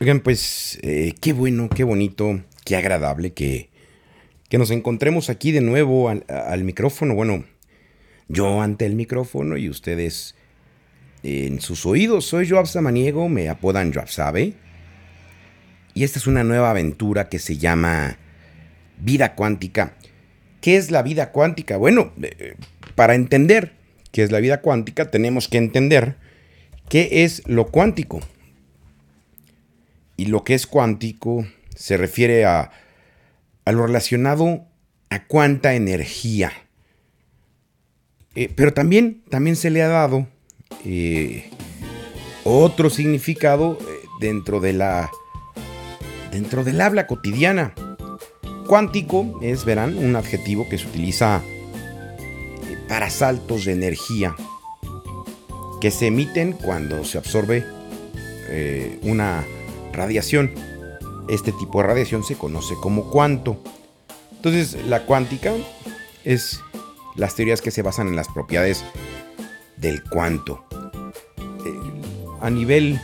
Oigan, pues eh, qué bueno, qué bonito, qué agradable que, que nos encontremos aquí de nuevo al, al, micrófono. Bueno, yo ante el micrófono y ustedes en sus oídos. Soy Joab Samaniego, me apodan Joab Sabe. Y esta es una nueva aventura que se llama Vida Cuántica. ¿Qué es la vida cuántica? Bueno, eh, para entender qué es la vida cuántica tenemos que entender qué es lo cuántico. Y lo que es cuántico se refiere a, lo relacionado a cuánta energía. Eh, pero también, también se le ha dado eh, otro significado eh, dentro de la dentro del habla cotidiana. Cuántico es, verán, un adjetivo que se utiliza para saltos de energía que se emiten cuando se absorbe una radiación. Este tipo de radiación se conoce como cuanto. Entonces, la cuántica es las teorías que se basan en las propiedades del cuanto. Eh, a nivel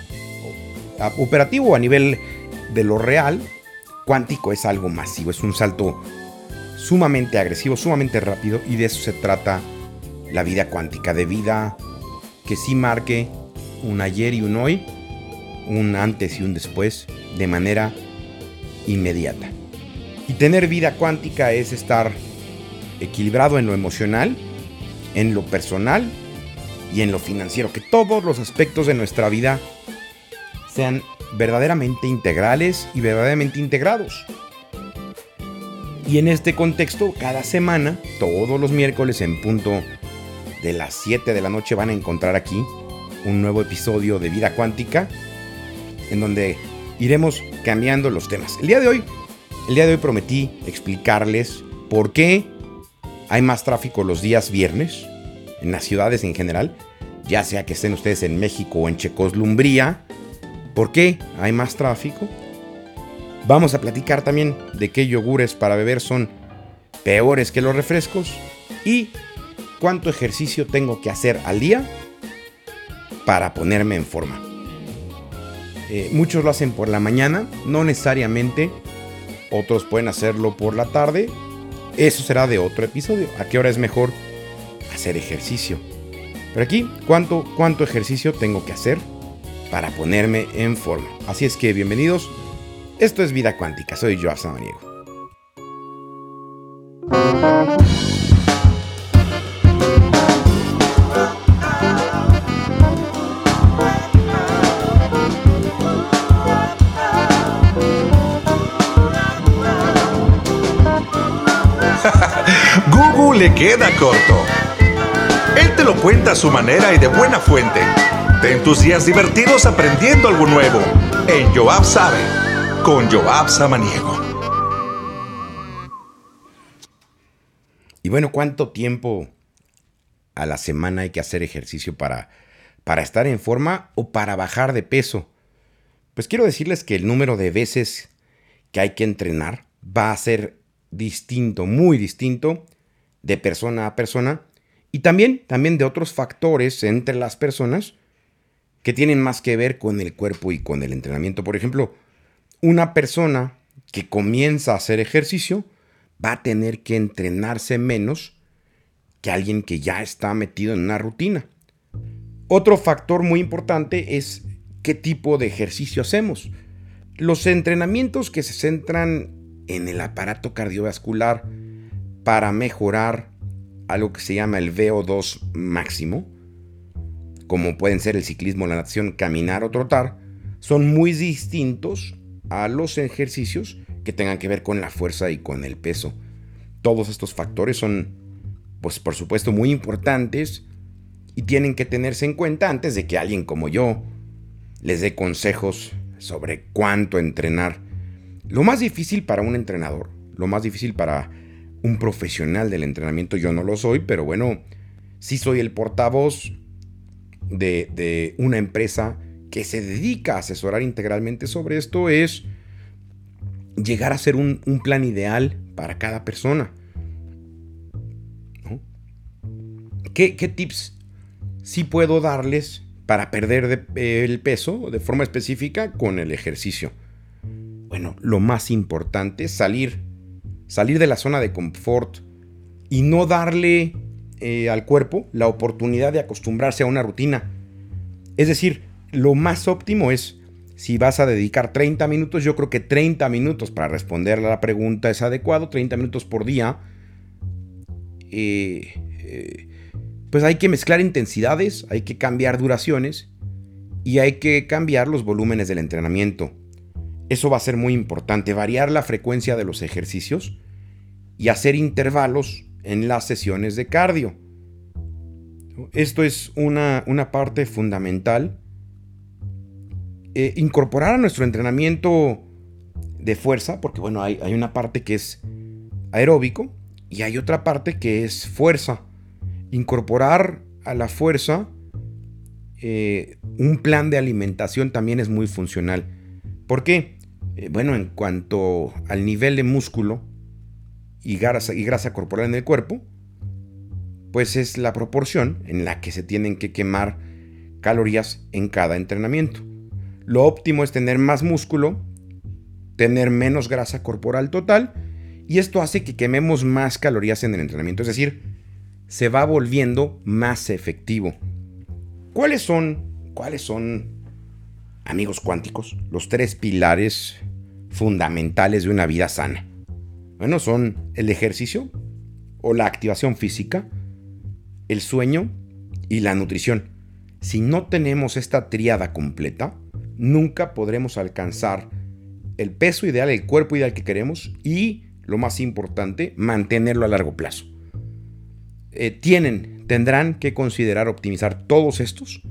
operativo, a nivel de lo real, cuántico es algo masivo, es un salto sumamente agresivo, sumamente rápido y de eso se trata la vida cuántica, de vida que sí marque un ayer y un hoy, un antes y un después, de manera inmediata. Y tener vida cuántica es estar equilibrado en lo emocional, en lo personal y en lo financiero. Que todos los aspectos de nuestra vida sean verdaderamente integrales y verdaderamente integrados. Y en este contexto, cada semana, todos los miércoles en punto de las 7 de la noche van a encontrar aquí un nuevo episodio de Vida Cuántica, en donde iremos cambiando los temas. El día de hoy, el día de hoy prometí explicarles por qué hay más tráfico los días viernes en las ciudades en general, ya sea que estén ustedes en México o en Checoslumbría. ¿Por qué hay más tráfico? Vamos a platicar también de qué yogures para beber son peores que los refrescos y cuánto ejercicio tengo que hacer al día para ponerme en forma. Eh, muchos lo hacen por la mañana, no necesariamente. Otros pueden hacerlo por la tarde. Eso será de otro episodio. ¿A qué hora es mejor hacer ejercicio? Pero aquí, ¿cuánto, cuánto ejercicio tengo que hacer para ponerme en forma? Así es que bienvenidos. Esto es Vida Cuántica. Soy Joab Samaniego. Queda corto. Él te lo cuenta a su manera y de buena fuente. Ten tus días divertidos aprendiendo algo nuevo en Joab Sabe con Joab Samaniego. Y bueno, ¿cuánto tiempo a la semana hay que hacer ejercicio para, para estar en forma o para bajar de peso? Pues quiero decirles que el número de veces que hay que entrenar va a ser distinto, muy distinto de persona a persona y también, también de otros factores entre las personas que tienen más que ver con el cuerpo y con el entrenamiento. Por ejemplo, una persona que comienza a hacer ejercicio va a tener que entrenarse menos que alguien que ya está metido en una rutina. Otro factor muy importante es qué tipo de ejercicio hacemos. Los entrenamientos que se centran en el aparato cardiovascular, para mejorar algo que se llama el VO2 máximo, como pueden ser el ciclismo, la natación, caminar o trotar, son muy distintos a los ejercicios que tengan que ver con la fuerza y con el peso. Todos estos factores son, pues por supuesto, muy importantes y tienen que tenerse en cuenta antes de que alguien como yo les dé consejos sobre cuánto entrenar. Lo más difícil para un entrenador, lo más difícil para un profesional del entrenamiento, yo no lo soy, pero bueno, sí soy el portavoz de, una empresa que se dedica a asesorar integralmente sobre esto, es llegar a ser un, plan ideal para cada persona. ¿Qué, ¿Qué, tips sí puedo darles para perder el peso de forma específica con el ejercicio. Bueno, lo más importante es salir, salir de la zona de confort y no darle eh, al cuerpo la oportunidad de acostumbrarse a una rutina. Es decir, lo más óptimo es, si vas a dedicar 30 minutos, yo creo que 30 minutos para responder a la pregunta es adecuado, 30 minutos por día. Eh, eh, pues hay que mezclar intensidades, hay que cambiar duraciones y hay que cambiar los volúmenes del entrenamiento. Eso va a ser muy importante, variar la frecuencia de los ejercicios y hacer intervalos en las sesiones de cardio. Esto es una, parte fundamental. Eh, incorporar a nuestro entrenamiento de fuerza, porque bueno, hay, una parte que es aeróbico y hay otra parte que es fuerza. Incorporar a la fuerza eh, un plan de alimentación también es muy funcional. ¿Por qué? Eh, bueno, en cuanto al nivel de músculo, y grasa, y grasa corporal en el cuerpo, pues es la proporción en la que se tienen que quemar calorías en cada entrenamiento. Lo óptimo es tener más músculo, tener menos grasa corporal total, y esto hace que quememos más calorías en el entrenamiento, es decir, se va volviendo más efectivo. ¿Cuáles son, cuáles son, amigos cuánticos, los tres pilares fundamentales de una vida sana? Bueno, son el ejercicio o la activación física, el sueño y la nutrición. Si no tenemos esta triada completa, nunca podremos alcanzar el peso ideal, el cuerpo ideal que queremos y, lo más importante, mantenerlo a largo plazo. Eh, tienen, tendrán que considerar optimizar todos estos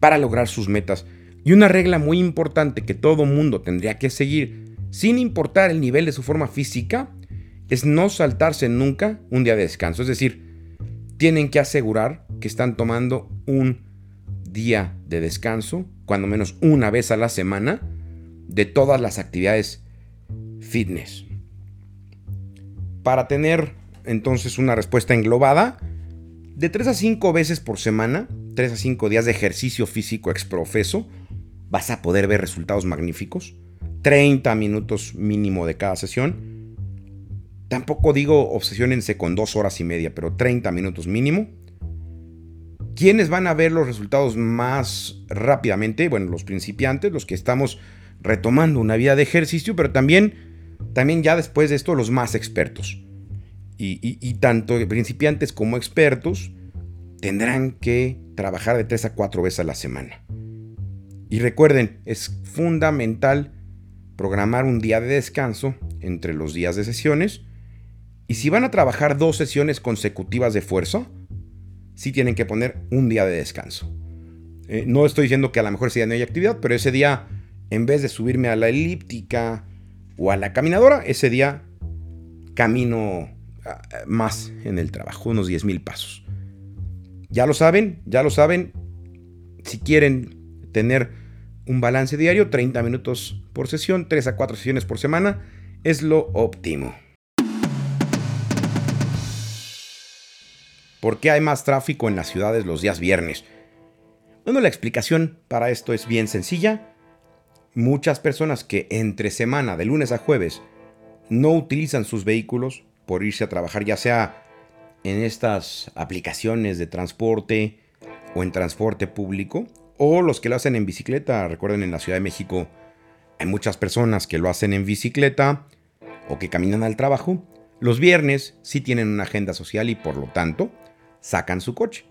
para lograr sus metas. Y una regla muy importante que todo mundo tendría que seguir, sin importar el nivel de su forma física, es no saltarse nunca un día de descanso. Es decir, tienen que asegurar que están tomando un día de descanso, cuando menos una vez a la semana, de todas las actividades fitness. Para tener entonces una respuesta englobada, de 3 a 5 veces por semana, 3 a 5 días de ejercicio físico exprofeso, vas a poder ver resultados magníficos. 30 minutos mínimo de cada sesión Tampoco digo obsesionense con dos horas y media, pero 30 minutos mínimo. ¿Quiénes van a ver los resultados más rápidamente? Bueno, los principiantes, los que estamos retomando una vida de ejercicio, pero también, también ya después de esto los más expertos. Y, tanto principiantes como expertos tendrán que trabajar de 3 a 4 veces a la semana. Y recuerden, es fundamental programar un día de descanso entre los días de sesiones y si van a trabajar dos sesiones consecutivas de fuerza, sí tienen que poner un día de descanso. Eh, no estoy diciendo que a lo mejor ese día no hay actividad, pero ese día, en vez de subirme a la elíptica o a la caminadora, ese día camino ah, más en el trabajo, unos 10.000 pasos. Ya lo saben, ya lo saben. Si quieren tener un balance diario, 30 minutos por sesión, 3 a 4 sesiones por semana, es lo óptimo. ¿Por qué hay más tráfico en las ciudades los días viernes? Bueno, la explicación para esto es bien sencilla. Muchas personas que entre semana, de lunes a jueves, no utilizan sus vehículos por irse a trabajar, ya sea en estas aplicaciones de transporte o en transporte público, o los que lo hacen en bicicleta. Recuerden, en la Ciudad de México hay muchas personas que lo hacen en bicicleta o que caminan al trabajo. Los viernes sí tienen una agenda social y por lo tanto sacan su coche.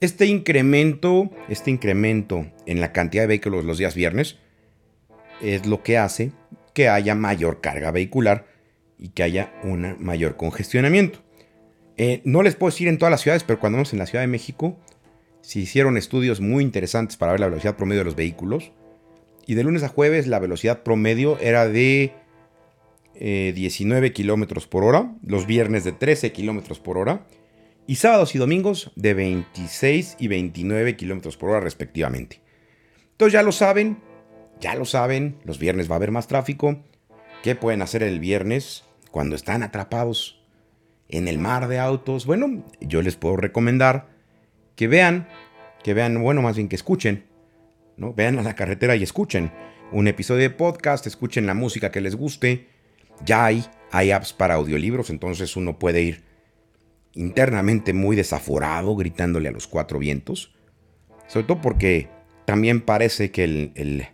Este incremento, este incremento en la cantidad de vehículos los días viernes es lo que hace que haya mayor carga vehicular y que haya un mayor congestionamiento. Eh, no les puedo decir en todas las ciudades, pero cuando vamos en la Ciudad de México, se hicieron estudios muy interesantes para ver la velocidad promedio de los vehículos. Y de lunes a jueves la velocidad promedio era de 19 eh, kilómetros por hora, los viernes de 13 kilómetros por hora y sábados y domingos de 26 y 29 kilómetros por hora respectivamente. Entonces ya lo saben, ya lo saben, los viernes va a haber más tráfico. ¿Qué pueden hacer el viernes cuando están atrapados en el mar de autos? Bueno, yo les puedo recomendar que vean, que vean, bueno, más bien que escuchen, ¿no? Vean a la carretera y escuchen un episodio de podcast, escuchen la música que les guste. Ya hay, hay apps para audiolibros, entonces uno puede ir internamente muy desaforado, gritándole a los cuatro vientos. Sobre todo porque también parece que el,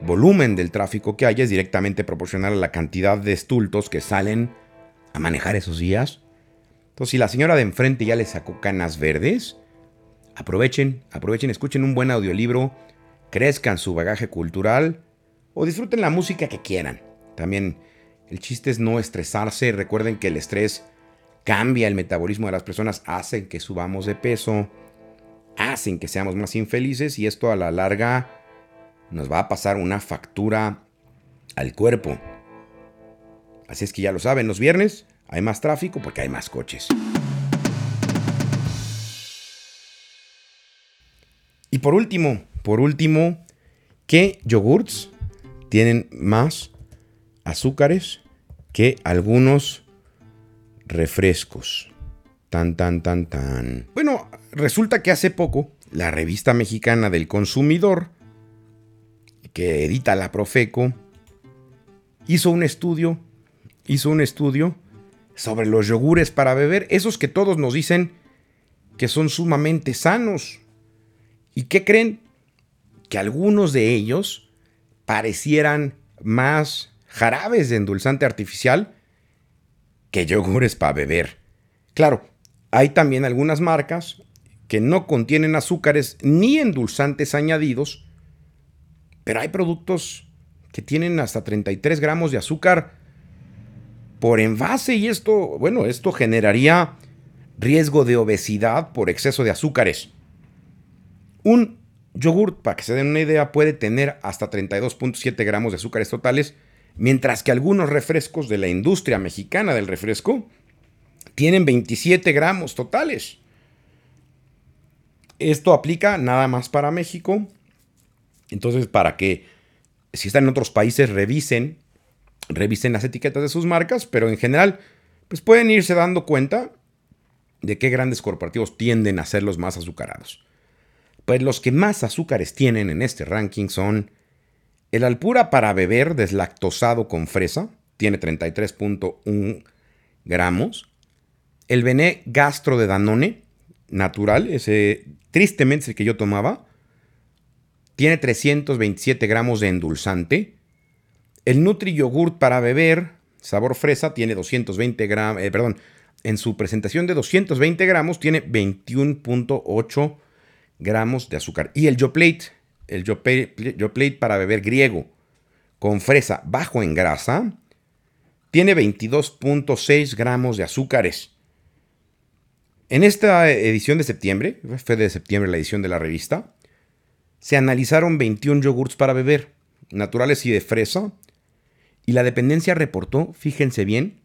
volumen del tráfico que hay es directamente proporcional a la cantidad de estultos que salen a manejar esos días. Entonces, si la señora de enfrente ya le sacó canas verdes, aprovechen, aprovechen, escuchen un buen audiolibro, crezcan su bagaje cultural o disfruten la música que quieran. También el chiste es no estresarse. Recuerden que el estrés cambia el metabolismo de las personas, hacen que subamos de peso, hacen que seamos más infelices y esto a la larga nos va a pasar una factura al cuerpo. Así es que ya lo saben, los viernes hay más tráfico porque hay más coches. Y por último, por último, ¿qué yogurts tienen más azúcares que algunos refrescos? Tan, tan, tan, tan. Bueno, resulta que hace poco la revista mexicana del consumidor, que edita la Profeco, hizo un estudio, hizo un estudio sobre los yogures para beber, esos que todos nos dicen que son sumamente sanos. ¿Y qué creen? Que algunos de ellos parecieran más jarabes de endulzante artificial que yogures para beber. Claro, hay también algunas marcas que no contienen azúcares ni endulzantes añadidos, pero hay productos que tienen hasta 33 gramos de azúcar por envase y esto, bueno, esto generaría riesgo de obesidad por exceso de azúcares. Un yogurt, para que se den una idea, puede tener hasta 32.7 gramos de azúcares totales, mientras que algunos refrescos de la industria mexicana del refresco tienen 27 gramos totales. Esto aplica nada más para México. Entonces, para que si están en otros países, revisen, revisen las etiquetas de sus marcas, pero en general, pues pueden irse dando cuenta de qué grandes corporativos tienden a ser los más azucarados. Pues los que más azúcares tienen en este ranking son el Alpura para beber deslactosado con fresa, tiene 33.1 gramos, el Bené Gastro de Danone, natural, ese tristemente es el que yo tomaba, tiene 327 gramos de endulzante. El Nutri Yogurt para beber, sabor fresa, tiene 220 gramos, eh, perdón, en su presentación de 220 gramos tiene 21.8 gramos de azúcar. Y el Yoplate, el Yoplate para beber griego, con fresa bajo en grasa, tiene 22.6 gramos de azúcares. En esta edición de septiembre, fue de septiembre la edición de la revista, se analizaron 21 yogurts para beber, naturales y de fresa, y la dependencia reportó, fíjense bien,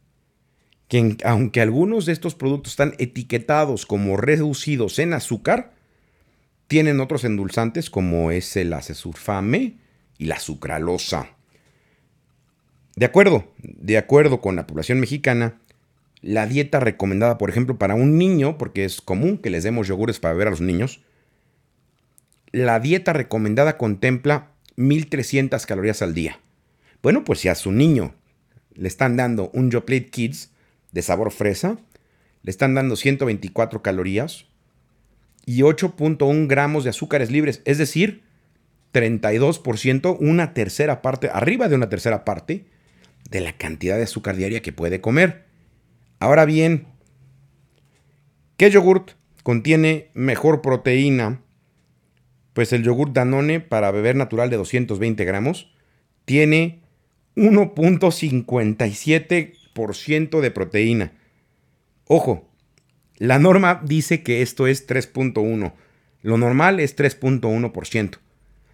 que aunque algunos de estos productos están etiquetados como reducidos en azúcar, tienen otros endulzantes como es el acesulfame y la sucralosa. De acuerdo, de acuerdo con la población mexicana, la dieta recomendada, por ejemplo, para un niño, porque es común que les demos yogures para beber a los niños, la dieta recomendada contempla 1300 calorías al día. Bueno, pues si a su niño le están dando un Yoplait Kids de sabor fresa, le están dando 124 calorías y 8.1 gramos de azúcares libres, es decir, 32%, una tercera parte, arriba de una tercera parte de la cantidad de azúcar diaria que puede comer. Ahora bien, ¿qué yogurt contiene mejor proteína? Pues el yogurt Danone para beber natural de 220 gramos tiene 1.57% de proteína. Ojo, la norma dice que esto es 3.1. Lo normal es 3.1%.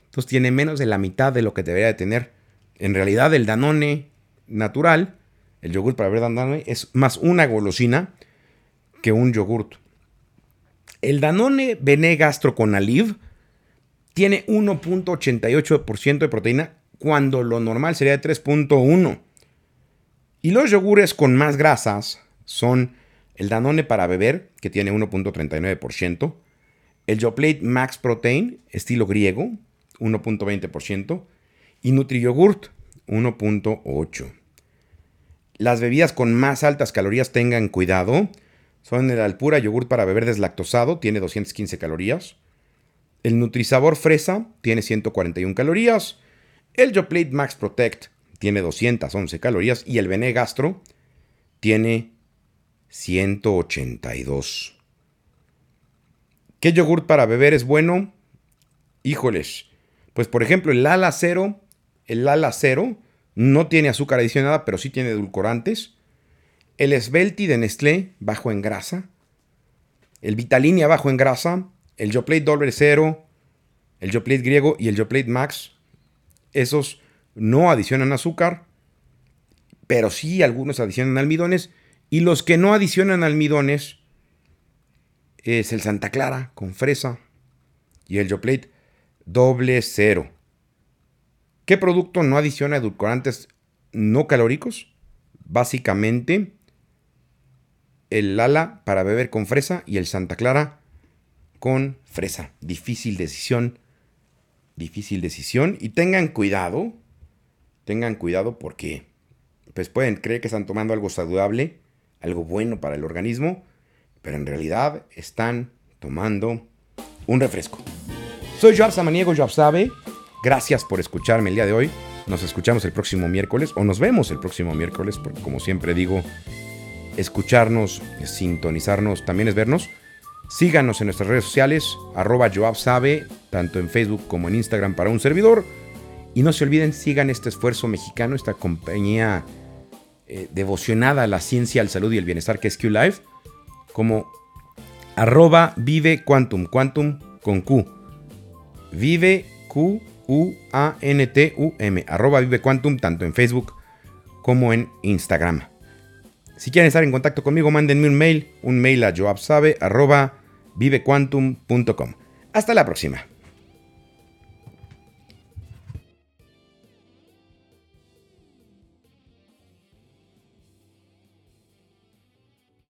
Entonces tiene menos de la mitad de lo que debería de tener. En realidad el Danone natural el yogur para beber Danone es más una golosina que un yogurt. El Danone Bene Gastro con Aliv tiene 1.88% de proteína cuando lo normal sería de 3.1. Y los yogures con más grasas son el Danone para beber, que tiene 1.39%, el Yoplait Max Protein, estilo griego, 1.20%, y NutriYogurt, 1.8%. Las bebidas con más altas calorías tengan cuidado. Son el Alpura Yogurt para beber deslactosado, tiene 215 calorías. El Nutrisabor Fresa tiene 141 calorías. El Yoplait Max Protect tiene 211 calorías. Y el Bene Gastro tiene 182. ¿Qué yogurt para beber es bueno? Híjoles. Pues por ejemplo, el Lala Cero, el Lala Cero no tiene azúcar adicionada, pero sí tiene edulcorantes. El Svelti de Nestlé, bajo en grasa. El Vitalinia, bajo en grasa. El Yoplait Doble Cero. El Yoplait griego y el Yoplait Max. Esos no adicionan azúcar, pero sí algunos adicionan almidones. Y los que no adicionan almidones es el Santa Clara con fresa y el Yoplait doble cero. ¿Qué producto no adiciona edulcorantes no calóricos? Básicamente el Lala para beber con fresa y el Santa Clara con fresa. Difícil decisión. Difícil decisión. Y tengan cuidado. Tengan cuidado porque pues pueden creer que están tomando algo saludable, algo bueno para el organismo, pero en realidad están tomando un refresco. Soy Joab Samaniego, Joab Sabe. Gracias por escucharme el día de hoy. Nos escuchamos el próximo miércoles o nos vemos el próximo miércoles, porque como siempre digo, escucharnos, sintonizarnos, también es vernos. Síganos en nuestras redes sociales, arroba Joab Sabe, tanto en Facebook como en Instagram para un servidor. Y no se olviden, sigan este esfuerzo mexicano, esta compañía eh, devocionada a la ciencia, al salud y el bienestar que es Q Life, como arroba vive quantum, quantum con Q. Vive Q U A N T U M, arroba vive quantum, tanto en Facebook como en Instagram. Si quieren estar en contacto conmigo, mándenme un mail, un mail a joabsabe arroba vivequantum.com. Hasta la próxima.